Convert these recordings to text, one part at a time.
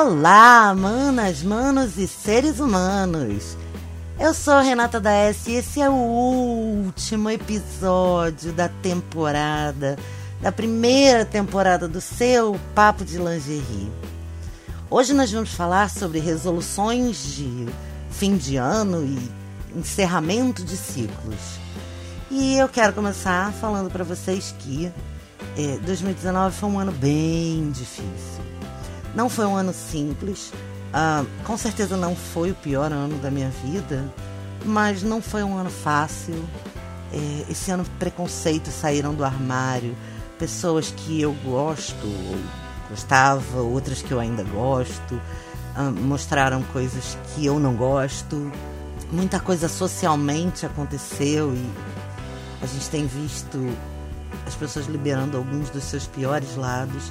Olá, manas, manos e seres humanos. Eu sou Renata da S e esse é o último episódio da temporada, da primeira temporada do seu Papo de Lingerie. Hoje nós vamos falar sobre resoluções de fim de ano e encerramento de ciclos. E eu quero começar falando para vocês que é, 2019 foi um ano bem difícil. Não foi um ano simples. Uh, com certeza não foi o pior ano da minha vida, mas não foi um ano fácil. É, esse ano preconceitos saíram do armário, pessoas que eu gosto, gostava, outras que eu ainda gosto, uh, mostraram coisas que eu não gosto. Muita coisa socialmente aconteceu e a gente tem visto as pessoas liberando alguns dos seus piores lados.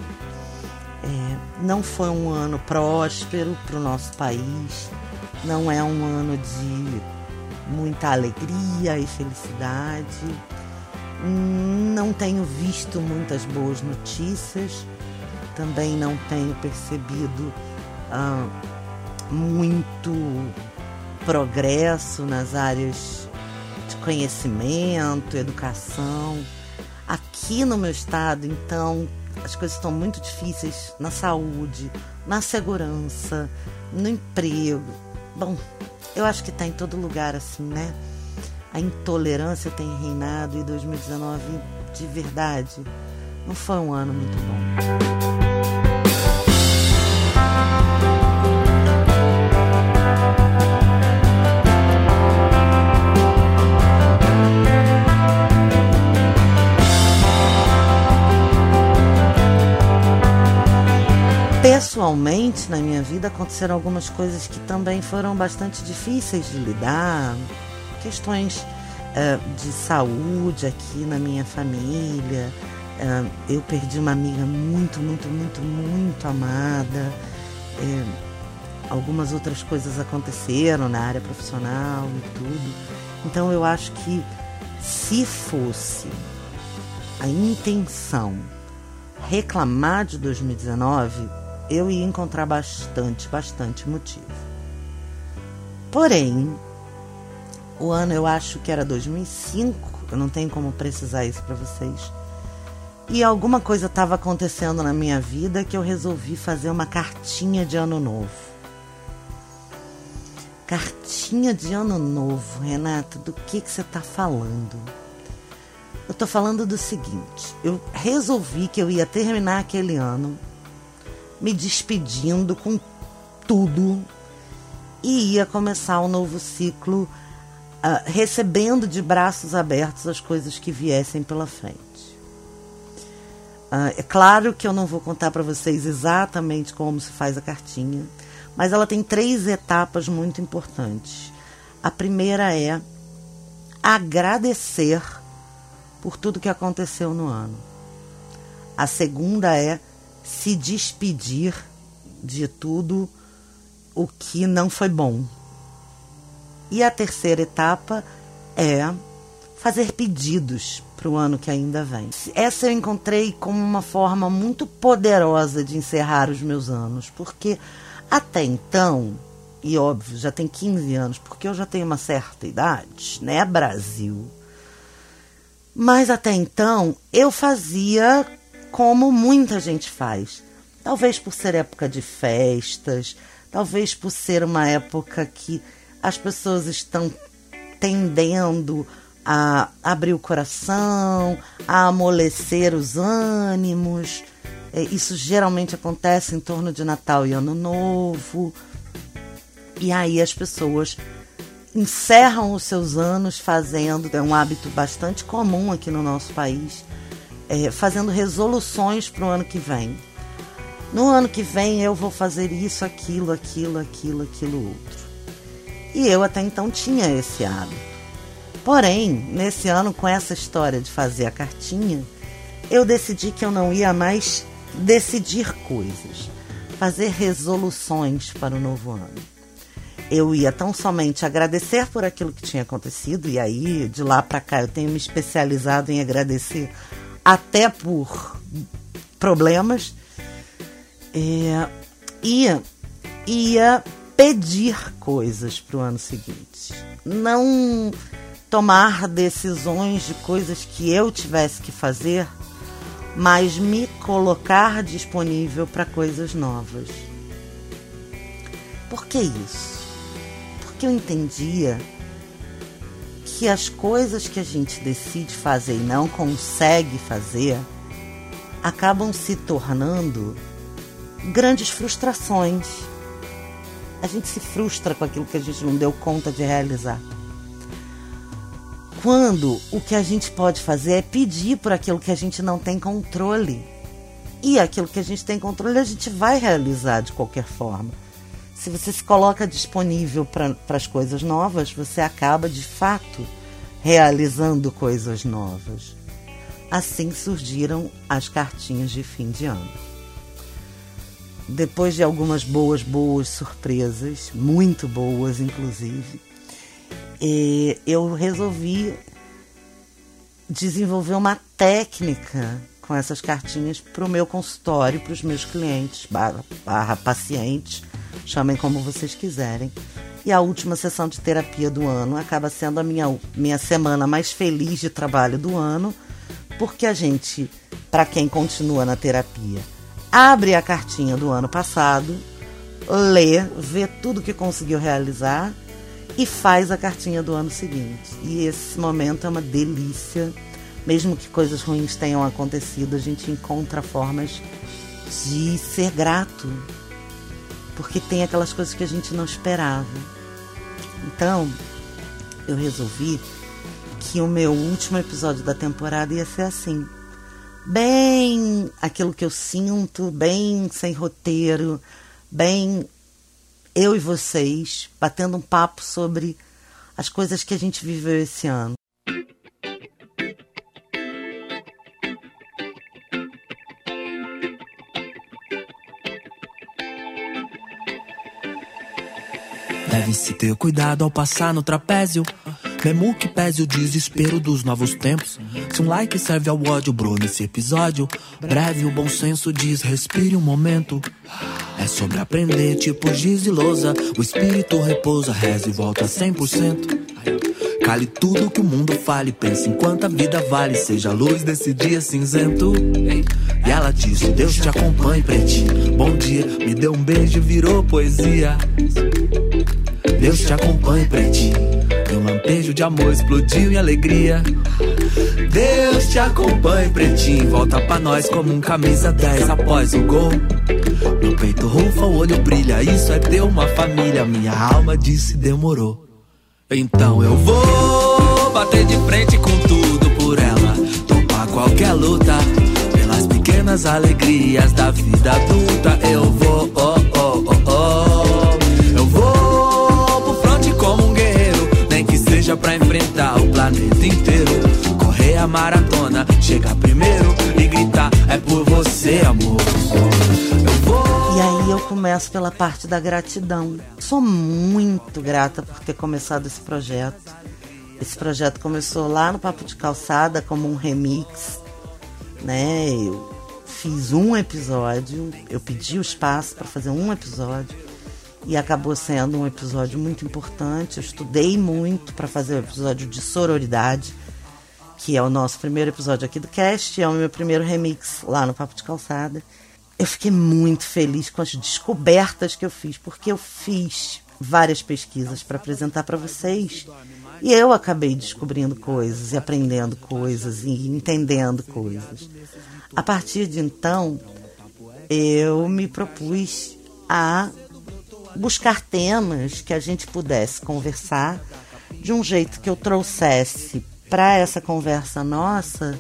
É, não foi um ano próspero para o nosso país, não é um ano de muita alegria e felicidade. Não tenho visto muitas boas notícias, também não tenho percebido ah, muito progresso nas áreas de conhecimento, educação. Aqui no meu estado, então, as coisas estão muito difíceis na saúde, na segurança, no emprego. Bom, eu acho que está em todo lugar assim, né? A intolerância tem reinado e 2019, de verdade, não foi um ano muito bom. Pessoalmente na minha vida aconteceram algumas coisas que também foram bastante difíceis de lidar, questões uh, de saúde aqui na minha família. Uh, eu perdi uma amiga muito, muito, muito, muito amada. Uh, algumas outras coisas aconteceram na área profissional e tudo. Então eu acho que se fosse a intenção reclamar de 2019, eu ia encontrar bastante, bastante motivo. Porém, o ano eu acho que era 2005, eu não tenho como precisar isso para vocês. E alguma coisa estava acontecendo na minha vida que eu resolvi fazer uma cartinha de ano novo. Cartinha de ano novo, Renata, do que, que você está falando? Eu estou falando do seguinte: eu resolvi que eu ia terminar aquele ano me despedindo com tudo e ia começar um novo ciclo, uh, recebendo de braços abertos as coisas que viessem pela frente. Uh, é claro que eu não vou contar para vocês exatamente como se faz a cartinha, mas ela tem três etapas muito importantes. A primeira é agradecer por tudo que aconteceu no ano. A segunda é se despedir de tudo o que não foi bom. E a terceira etapa é fazer pedidos para o ano que ainda vem. Essa eu encontrei como uma forma muito poderosa de encerrar os meus anos, porque até então, e óbvio, já tem 15 anos, porque eu já tenho uma certa idade, né, Brasil? Mas até então eu fazia como muita gente faz. Talvez por ser época de festas, talvez por ser uma época que as pessoas estão tendendo a abrir o coração, a amolecer os ânimos. É, isso geralmente acontece em torno de Natal e Ano Novo. E aí as pessoas encerram os seus anos fazendo, é um hábito bastante comum aqui no nosso país, é, fazendo resoluções para o ano que vem. No ano que vem eu vou fazer isso, aquilo, aquilo, aquilo, aquilo outro. E eu até então tinha esse hábito. Porém, nesse ano, com essa história de fazer a cartinha, eu decidi que eu não ia mais decidir coisas, fazer resoluções para o novo ano. Eu ia tão somente agradecer por aquilo que tinha acontecido, e aí de lá para cá eu tenho me especializado em agradecer até por problemas. É, e ia pedir coisas para o ano seguinte. Não tomar decisões de coisas que eu tivesse que fazer, mas me colocar disponível para coisas novas. Por que isso? Porque eu entendia que as coisas que a gente decide fazer e não consegue fazer acabam se tornando grandes frustrações. A gente se frustra com aquilo que a gente não deu conta de realizar. Quando o que a gente pode fazer é pedir por aquilo que a gente não tem controle. E aquilo que a gente tem controle a gente vai realizar de qualquer forma. Se você se coloca disponível para as coisas novas, você acaba de fato realizando coisas novas. Assim surgiram as cartinhas de fim de ano. Depois de algumas boas, boas surpresas, muito boas inclusive, eu resolvi desenvolver uma técnica com essas cartinhas para o meu consultório, para os meus clientes, barra, barra pacientes, chamem como vocês quiserem. E a última sessão de terapia do ano acaba sendo a minha, minha semana mais feliz de trabalho do ano, porque a gente, para quem continua na terapia, abre a cartinha do ano passado, lê, vê tudo que conseguiu realizar e faz a cartinha do ano seguinte. E esse momento é uma delícia. Mesmo que coisas ruins tenham acontecido, a gente encontra formas de ser grato. Porque tem aquelas coisas que a gente não esperava. Então, eu resolvi que o meu último episódio da temporada ia ser assim. Bem aquilo que eu sinto, bem sem roteiro, bem eu e vocês batendo um papo sobre as coisas que a gente viveu esse ano. Deve-se ter cuidado ao passar no trapézio. Mesmo que pese o desespero dos novos tempos. Se um like serve ao ódio, bro, nesse episódio. Breve, o bom senso diz: respire um momento. É sobre aprender, tipo giz e lousa. O espírito repousa, reza e volta 100%. Cale tudo que o mundo fale, pense enquanto a vida vale, seja a luz desse dia cinzento. E ela disse: Deus te acompanhe, pretinho. Bom dia, me deu um beijo e virou poesia. Deus te acompanhe, pretinho. E um lampejo de amor explodiu em alegria. Deus te acompanhe, pretinho. Volta pra nós como um camisa 10 após o gol. Meu peito rufa, o olho brilha. Isso é ter uma família. Minha alma disse demorou. Então eu vou bater de frente com tudo por ela. Topar qualquer luta. Pelas pequenas alegrias da vida adulta. Eu vou, planeta inteiro. Correr a maratona, chegar primeiro e gritar: É por você, amor. Eu vou. E aí eu começo pela parte da gratidão. Sou muito grata por ter começado esse projeto. Esse projeto começou lá no Papo de Calçada como um remix, né? Eu fiz um episódio, eu pedi o espaço para fazer um episódio e acabou sendo um episódio muito importante. Eu estudei muito para fazer o episódio de sororidade, que é o nosso primeiro episódio aqui do cast, é o meu primeiro remix lá no Papo de Calçada eu fiquei muito feliz com as descobertas que eu fiz, porque eu fiz várias pesquisas para apresentar para vocês. E eu acabei descobrindo coisas e aprendendo coisas e entendendo coisas. A partir de então, eu me propus a buscar temas que a gente pudesse conversar de um jeito que eu trouxesse para essa conversa nossa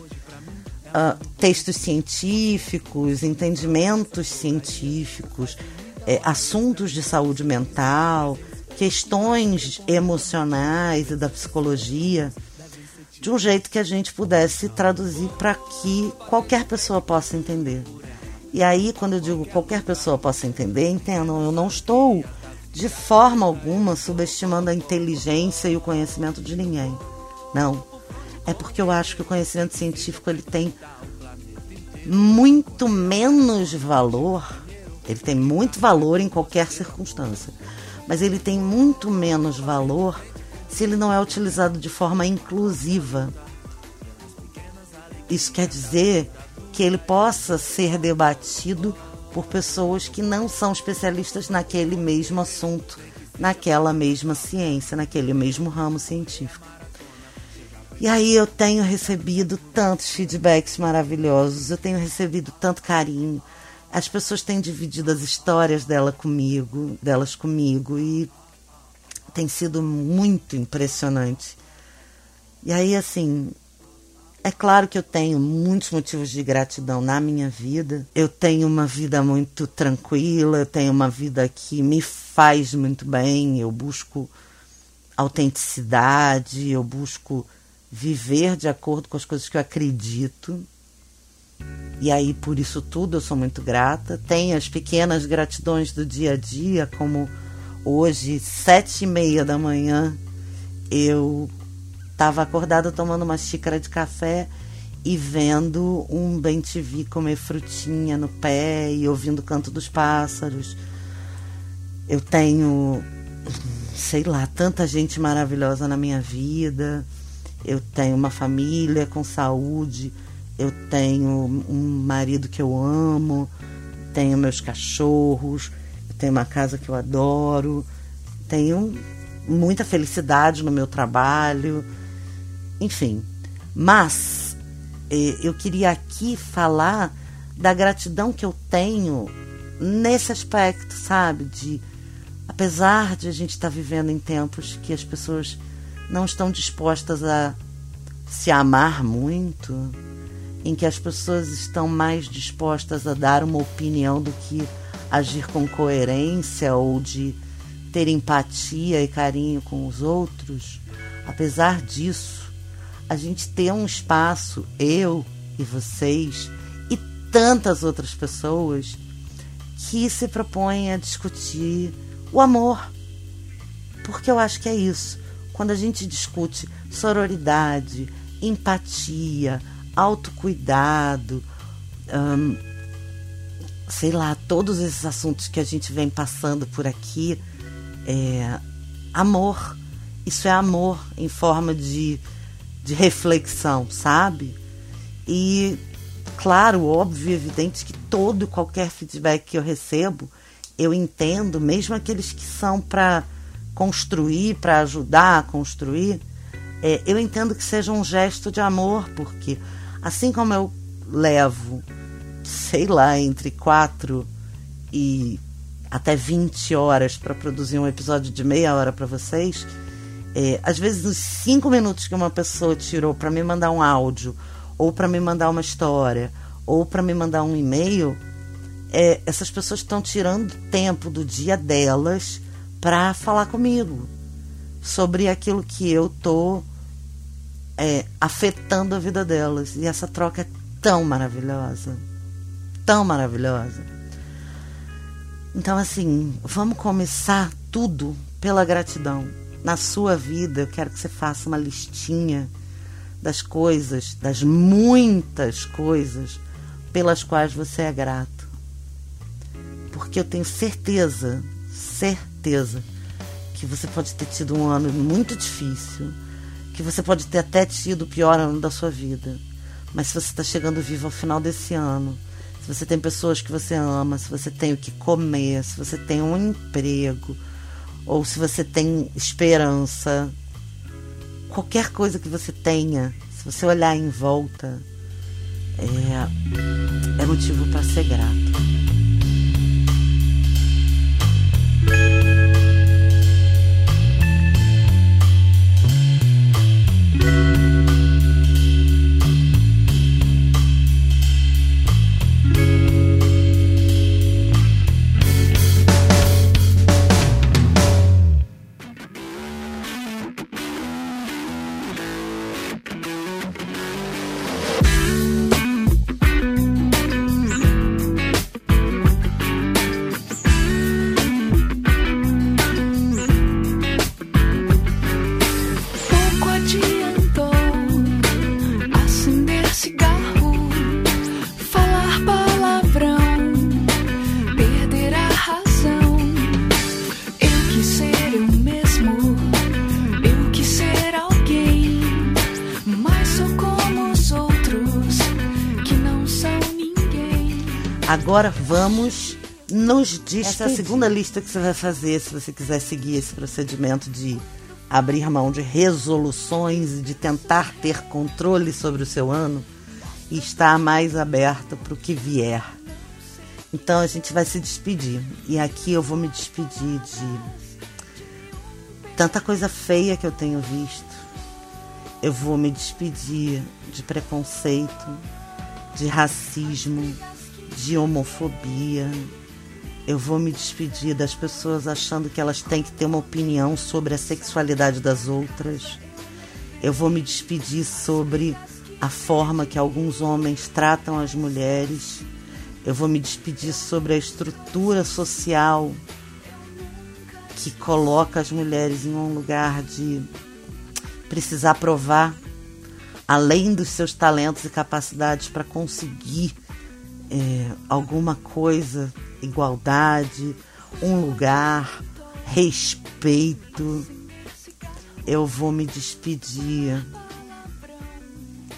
uh, textos científicos, entendimentos científicos, é, assuntos de saúde mental, questões emocionais e da psicologia, de um jeito que a gente pudesse traduzir para que qualquer pessoa possa entender. E aí, quando eu digo qualquer pessoa possa entender, entendam, eu não estou de forma alguma subestimando a inteligência e o conhecimento de ninguém. Não é porque eu acho que o conhecimento científico ele tem muito menos valor Ele tem muito valor em qualquer circunstância, mas ele tem muito menos valor se ele não é utilizado de forma inclusiva. Isso quer dizer que ele possa ser debatido por pessoas que não são especialistas naquele mesmo assunto, naquela mesma ciência, naquele mesmo ramo científico. E aí eu tenho recebido tantos feedbacks maravilhosos, eu tenho recebido tanto carinho. As pessoas têm dividido as histórias dela comigo, delas comigo e tem sido muito impressionante. E aí assim, é claro que eu tenho muitos motivos de gratidão na minha vida. Eu tenho uma vida muito tranquila, eu tenho uma vida que me faz muito bem. Eu busco autenticidade, eu busco viver de acordo com as coisas que eu acredito. E aí, por isso tudo, eu sou muito grata. Tenho as pequenas gratidões do dia a dia, como hoje, sete e meia da manhã, eu Estava acordada tomando uma xícara de café e vendo um bem TV comer frutinha no pé e ouvindo o canto dos pássaros. Eu tenho, sei lá, tanta gente maravilhosa na minha vida. Eu tenho uma família com saúde. Eu tenho um marido que eu amo. Tenho meus cachorros. Tenho uma casa que eu adoro. Tenho muita felicidade no meu trabalho enfim, mas eh, eu queria aqui falar da gratidão que eu tenho nesse aspecto, sabe? De apesar de a gente estar tá vivendo em tempos que as pessoas não estão dispostas a se amar muito, em que as pessoas estão mais dispostas a dar uma opinião do que agir com coerência ou de ter empatia e carinho com os outros, apesar disso, a gente ter um espaço, eu e vocês e tantas outras pessoas que se propõem a discutir o amor. Porque eu acho que é isso. Quando a gente discute sororidade, empatia, autocuidado, hum, sei lá, todos esses assuntos que a gente vem passando por aqui, é amor. Isso é amor em forma de de reflexão, sabe? E, claro, óbvio, evidente que todo qualquer feedback que eu recebo, eu entendo, mesmo aqueles que são para construir, para ajudar a construir, é, eu entendo que seja um gesto de amor, porque assim como eu levo, sei lá, entre quatro e até 20 horas para produzir um episódio de meia hora para vocês, é, às vezes, os cinco minutos que uma pessoa tirou para me mandar um áudio, ou para me mandar uma história, ou para me mandar um e-mail, é, essas pessoas estão tirando tempo do dia delas para falar comigo sobre aquilo que eu tô é, afetando a vida delas. E essa troca é tão maravilhosa, tão maravilhosa. Então, assim, vamos começar tudo pela gratidão na sua vida, eu quero que você faça uma listinha das coisas, das muitas coisas pelas quais você é grato. Porque eu tenho certeza, certeza, que você pode ter tido um ano muito difícil, que você pode ter até tido o pior ano da sua vida. Mas se você está chegando vivo ao final desse ano, se você tem pessoas que você ama, se você tem o que comer, se você tem um emprego, ou se você tem esperança, qualquer coisa que você tenha, se você olhar em volta, é, é motivo para ser grato. Agora vamos nos despedir. Essa é a segunda lista que você vai fazer se você quiser seguir esse procedimento de abrir mão de resoluções e de tentar ter controle sobre o seu ano e estar mais aberto para o que vier. Então a gente vai se despedir. E aqui eu vou me despedir de tanta coisa feia que eu tenho visto. Eu vou me despedir de preconceito, de racismo, de homofobia. Eu vou me despedir das pessoas achando que elas têm que ter uma opinião sobre a sexualidade das outras. Eu vou me despedir sobre a forma que alguns homens tratam as mulheres. Eu vou me despedir sobre a estrutura social que coloca as mulheres em um lugar de precisar provar além dos seus talentos e capacidades para conseguir é, alguma coisa, igualdade, um lugar, respeito. Eu vou me despedir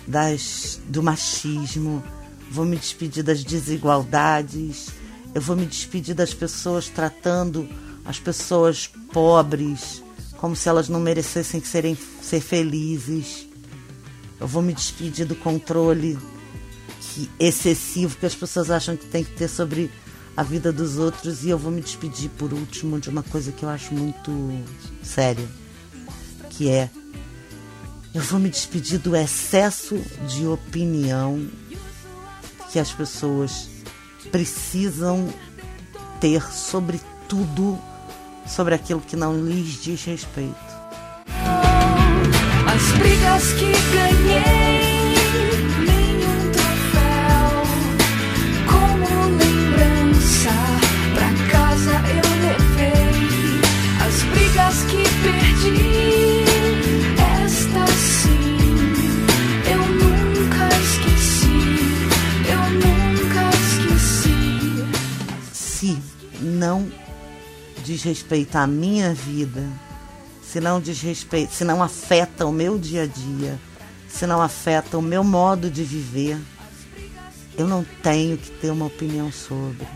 das, do machismo, vou me despedir das desigualdades, eu vou me despedir das pessoas tratando as pessoas pobres como se elas não merecessem serem, ser felizes. Eu vou me despedir do controle que, excessivo que as pessoas acham que tem que ter sobre a vida dos outros e eu vou me despedir por último de uma coisa que eu acho muito séria, que é eu vou me despedir do excesso de opinião que as pessoas precisam ter sobre tudo, sobre aquilo que não lhes diz respeito. As brigas que ganhei. Desrespeita a minha vida, se não desrespeita, se não afeta o meu dia a dia, se não afeta o meu modo de viver, eu não tenho que ter uma opinião sobre.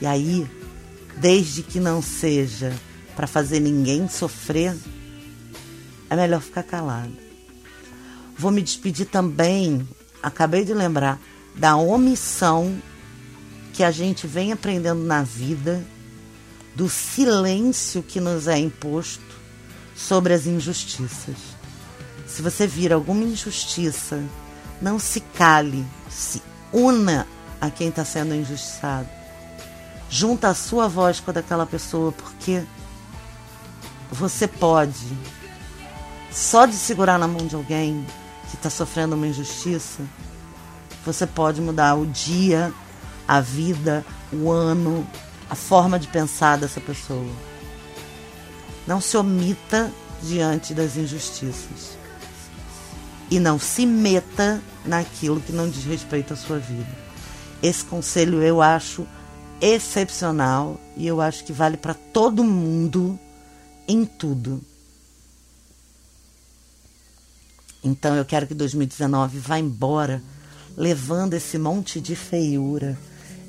E aí, desde que não seja para fazer ninguém sofrer, é melhor ficar calado. Vou me despedir também, acabei de lembrar, da omissão que a gente vem aprendendo na vida, do silêncio que nos é imposto sobre as injustiças. Se você vir alguma injustiça, não se cale, se una a quem está sendo injustiçado. Junta a sua voz com a daquela pessoa, porque você pode, só de segurar na mão de alguém que está sofrendo uma injustiça, você pode mudar o dia a vida, o ano, a forma de pensar dessa pessoa. Não se omita diante das injustiças. E não se meta naquilo que não diz respeito à sua vida. Esse conselho eu acho excepcional e eu acho que vale para todo mundo em tudo. Então eu quero que 2019 vá embora levando esse monte de feiura,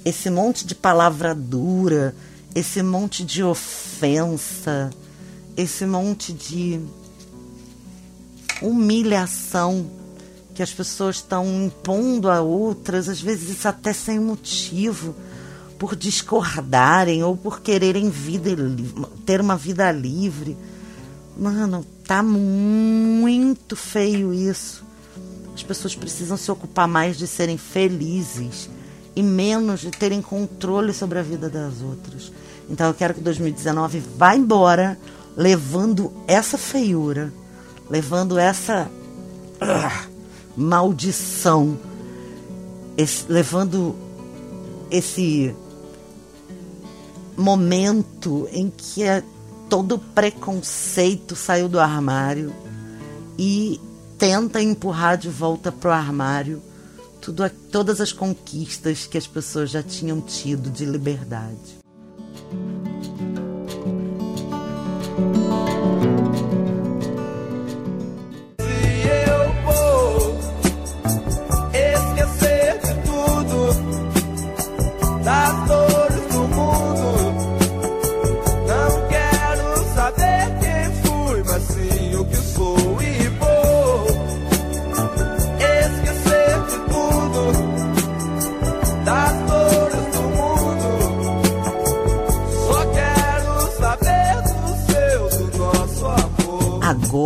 esse monte de palavra dura, esse monte de ofensa, esse monte de humilhação que as pessoas estão impondo a outras, às vezes isso até sem motivo, por discordarem ou por quererem vida, ter uma vida livre. Mano, tá muito feio isso. As pessoas precisam se ocupar mais de serem felizes e menos de terem controle sobre a vida das outras. Então eu quero que 2019 vá embora levando essa feiura, levando essa uh, maldição, esse, levando esse momento em que é, todo preconceito saiu do armário e tenta empurrar de volta pro armário tudo, todas as conquistas que as pessoas já tinham tido de liberdade.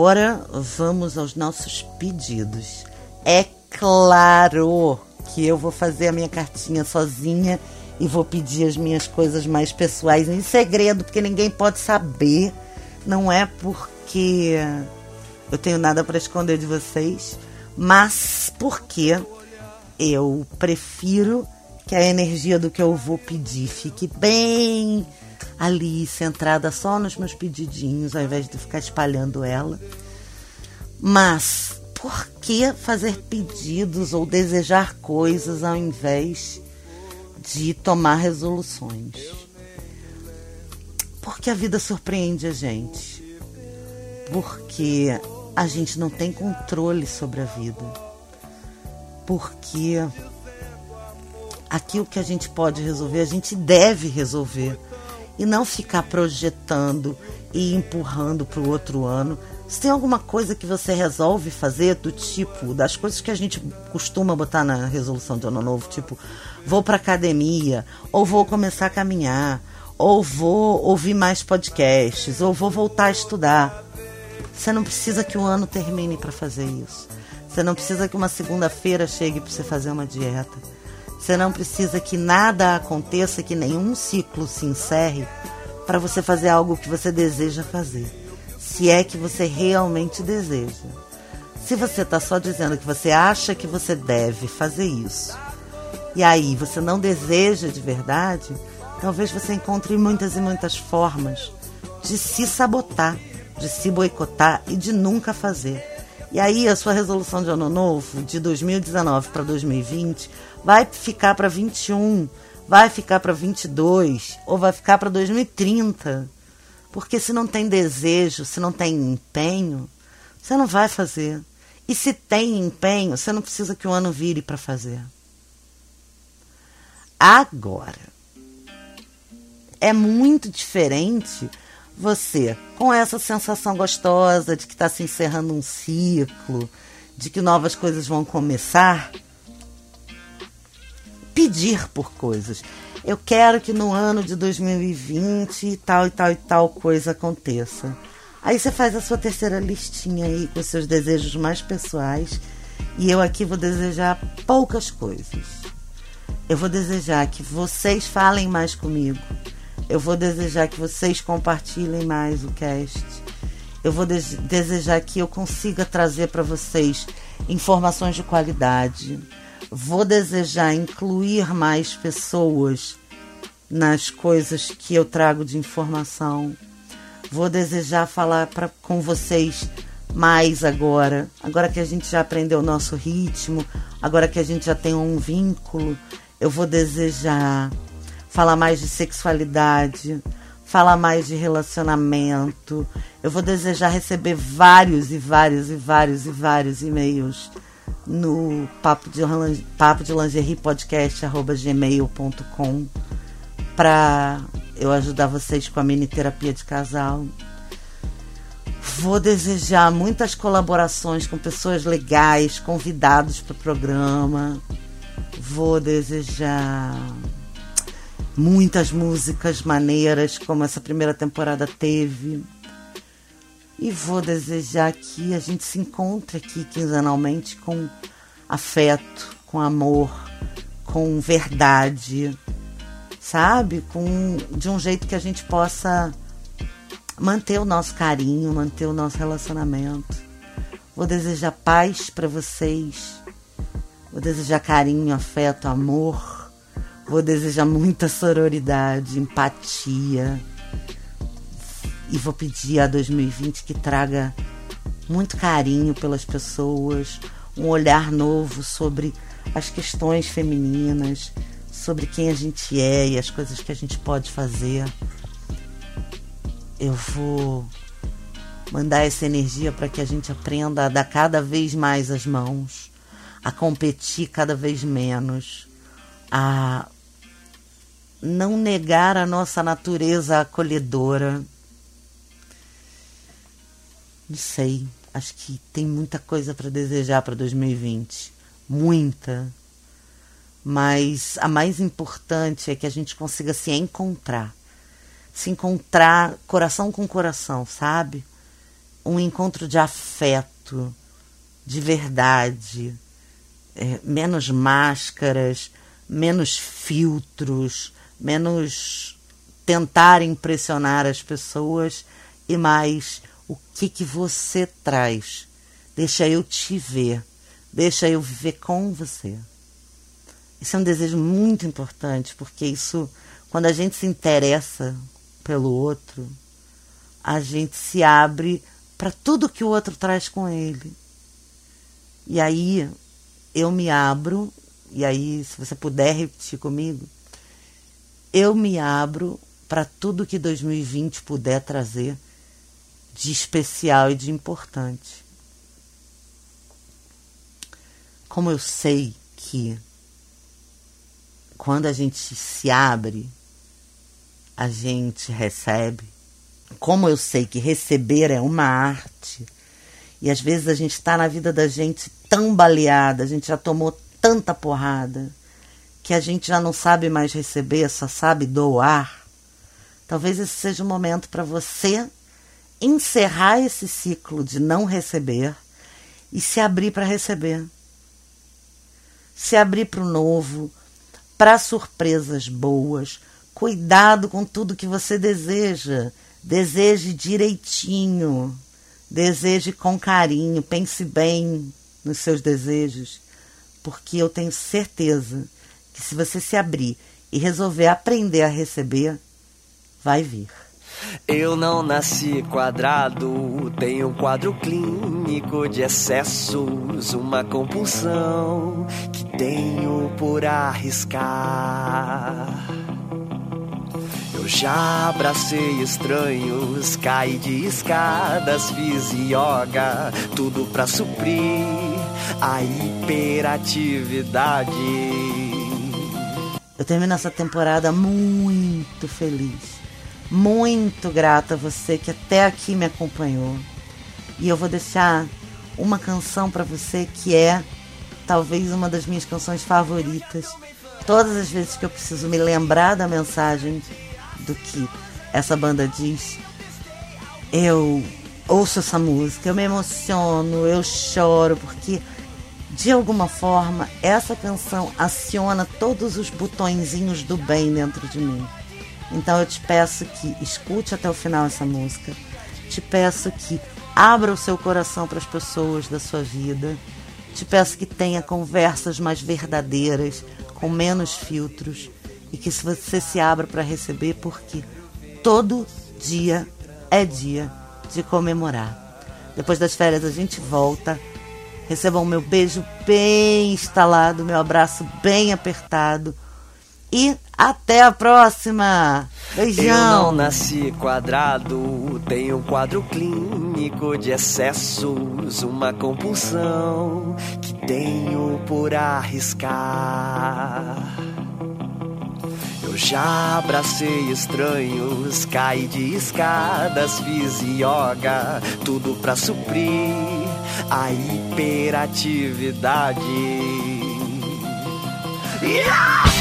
Agora vamos aos nossos pedidos. É claro que eu vou fazer a minha cartinha sozinha e vou pedir as minhas coisas mais pessoais em segredo, porque ninguém pode saber. Não é porque eu tenho nada para esconder de vocês, mas porque eu prefiro que a energia do que eu vou pedir fique bem ali, centrada só nos meus pedidinhos, ao invés de ficar espalhando ela. Mas por que fazer pedidos ou desejar coisas ao invés de tomar resoluções? Porque a vida surpreende a gente. Porque a gente não tem controle sobre a vida. Porque aquilo que a gente pode resolver, a gente deve resolver. E não ficar projetando e empurrando para o outro ano. Se tem alguma coisa que você resolve fazer, do tipo, das coisas que a gente costuma botar na resolução de ano novo, tipo, vou para academia, ou vou começar a caminhar, ou vou ouvir mais podcasts, ou vou voltar a estudar. Você não precisa que o ano termine para fazer isso. Você não precisa que uma segunda-feira chegue para você fazer uma dieta. Você não precisa que nada aconteça, que nenhum ciclo se encerre para você fazer algo que você deseja fazer. Se é que você realmente deseja. Se você está só dizendo que você acha que você deve fazer isso, e aí você não deseja de verdade, talvez você encontre muitas e muitas formas de se sabotar, de se boicotar e de nunca fazer. E aí a sua resolução de ano novo, de 2019 para 2020, vai ficar para 21, vai ficar para 22 ou vai ficar para 2030. Porque se não tem desejo, se não tem empenho, você não vai fazer. E se tem empenho, você não precisa que o ano vire para fazer. Agora, é muito diferente você com essa sensação gostosa de que está se encerrando um ciclo, de que novas coisas vão começar, pedir por coisas. Eu quero que no ano de 2020 tal e tal e tal coisa aconteça. Aí você faz a sua terceira listinha aí com seus desejos mais pessoais. E eu aqui vou desejar poucas coisas. Eu vou desejar que vocês falem mais comigo eu vou desejar que vocês compartilhem mais o cast. Eu vou de desejar que eu consiga trazer para vocês informações de qualidade. Vou desejar incluir mais pessoas nas coisas que eu trago de informação. Vou desejar falar pra, com vocês mais agora. Agora que a gente já aprendeu o nosso ritmo, agora que a gente já tem um vínculo, eu vou desejar falar mais de sexualidade, falar mais de relacionamento. Eu vou desejar receber vários e vários e vários e vários e-mails no papo de, papo de lingerie podcast gmail.com para eu ajudar vocês com a mini terapia de casal. Vou desejar muitas colaborações com pessoas legais, convidados para o programa. Vou desejar muitas músicas maneiras, como essa primeira temporada teve. E vou desejar que a gente se encontre aqui quinzenalmente com afeto, com amor, com verdade, sabe? Com de um jeito que a gente possa manter o nosso carinho, manter o nosso relacionamento. Vou desejar paz para vocês. Vou desejar carinho, afeto, amor Vou desejar muita sororidade, empatia. E vou pedir a 2020 que traga muito carinho pelas pessoas, um olhar novo sobre as questões femininas, sobre quem a gente é e as coisas que a gente pode fazer. Eu vou mandar essa energia para que a gente aprenda a dar cada vez mais as mãos, a competir cada vez menos, a não negar a nossa natureza acolhedora. Não sei, acho que tem muita coisa para desejar para 2020. Muita. Mas a mais importante é que a gente consiga se encontrar. Se encontrar coração com coração, sabe? um encontro de afeto, de verdade, é, menos máscaras, menos filtros, menos tentar impressionar as pessoas e mais o que que você traz. Deixa eu te ver, deixa eu viver com você. Isso é um desejo muito importante, porque isso, quando a gente se interessa pelo outro, a gente se abre para tudo que o outro traz com ele. E aí eu me abro, e aí, se você puder repetir comigo, eu me abro para tudo que 2020 puder trazer de especial e de importante. Como eu sei que quando a gente se abre, a gente recebe. Como eu sei que receber é uma arte, e às vezes a gente está na vida da gente tão baleada, a gente já tomou tanta porrada, que a gente já não sabe mais receber, só sabe doar. Talvez esse seja o momento para você encerrar esse ciclo de não receber e se abrir para receber. Se abrir para o novo, para surpresas boas. Cuidado com tudo que você deseja. Deseje direitinho. Deseje com carinho. Pense bem nos seus desejos. Porque eu tenho certeza que se você se abrir e resolver aprender a receber, vai vir. Eu não nasci quadrado, tenho um quadro clínico de excessos, uma compulsão que tenho por arriscar. Eu já abracei estranhos, caí de escadas, fiz yoga, tudo pra suprir a hiperatividade. Eu termino essa temporada muito feliz muito grata a você que até aqui me acompanhou. E eu vou deixar uma canção para você que é talvez uma das minhas canções favoritas. Todas as vezes que eu preciso me lembrar da mensagem do que essa banda diz, eu ouço essa música, eu me emociono, eu choro, porque de alguma forma essa canção aciona todos os botõezinhos do bem dentro de mim. Então eu te peço que escute até o final essa música. Te peço que abra o seu coração para as pessoas da sua vida. Te peço que tenha conversas mais verdadeiras, com menos filtros e que você se abra para receber, porque todo dia é dia de comemorar. Depois das férias a gente volta. Recebam meu beijo bem instalado, meu abraço bem apertado e até a próxima. Beijão. Eu não nasci quadrado, tenho um quadro clínico de excessos, uma compulsão que tenho por arriscar. Eu já abracei estranhos, caí de escadas, fiz yoga, tudo pra suprir a hiperatividade. Yeah!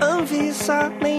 Anvisa nem